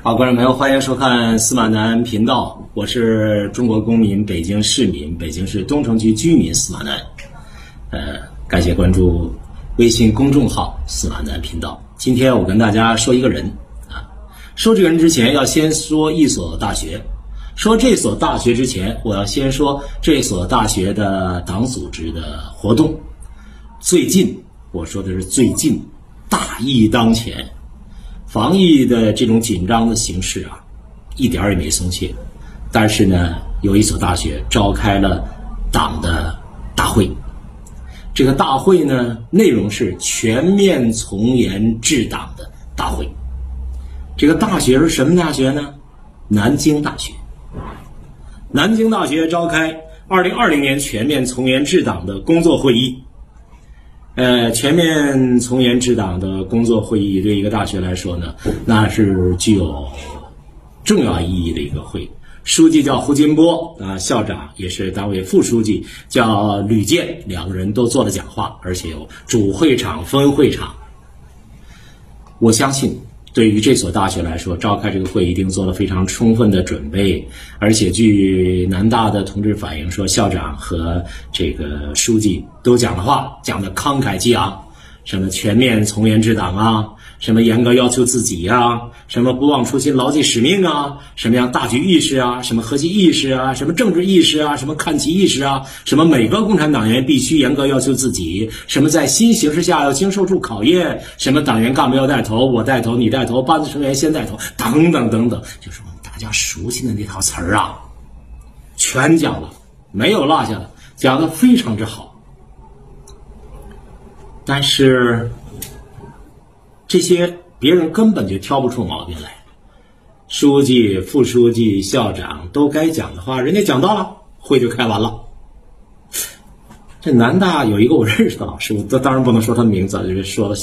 好，观众朋友，欢迎收看司马南频道，我是中国公民、北京市民、北京市东城区居民司马南。呃，感谢关注微信公众号司马南频道。今天我跟大家说一个人啊，说这个人之前要先说一所大学。说这所大学之前，我要先说这所大学的党组织的活动。最近，我说的是最近，大疫当前。防疫的这种紧张的形势啊，一点儿也没松懈。但是呢，有一所大学召开了党的大会。这个大会呢，内容是全面从严治党的大会。这个大学是什么大学呢？南京大学。南京大学召开二零二零年全面从严治党的工作会议。呃，全面从严治党的工作会议对一个大学来说呢，那是具有重要意义的一个会。书记叫胡金波啊，校长也是党委副书记叫吕健，两个人都做了讲话，而且有主会场、分会场。我相信。对于这所大学来说，召开这个会一定做了非常充分的准备，而且据南大的同志反映说，校长和这个书记都讲的话讲的慷慨激昂，什么全面从严治党啊。什么严格要求自己呀？什么不忘初心、牢记使命啊？什么样大局意识啊？什么核心意识啊？什么政治意识啊？什么看齐意识啊？什么每个共产党员必须严格要求自己？什么在新形势下要经受住考验？什么党员干部要带头？我带头，你带头，班子成员先带头，等等等等，就是我们大家熟悉的那套词儿啊，全讲了，没有落下的，讲的非常之好。但是。这些别人根本就挑不出毛病来，书记、副书记、校长都该讲的话，人家讲到了，会就开完了。这南大有一个我认识的老师，我当然不能说他名字，就是说了。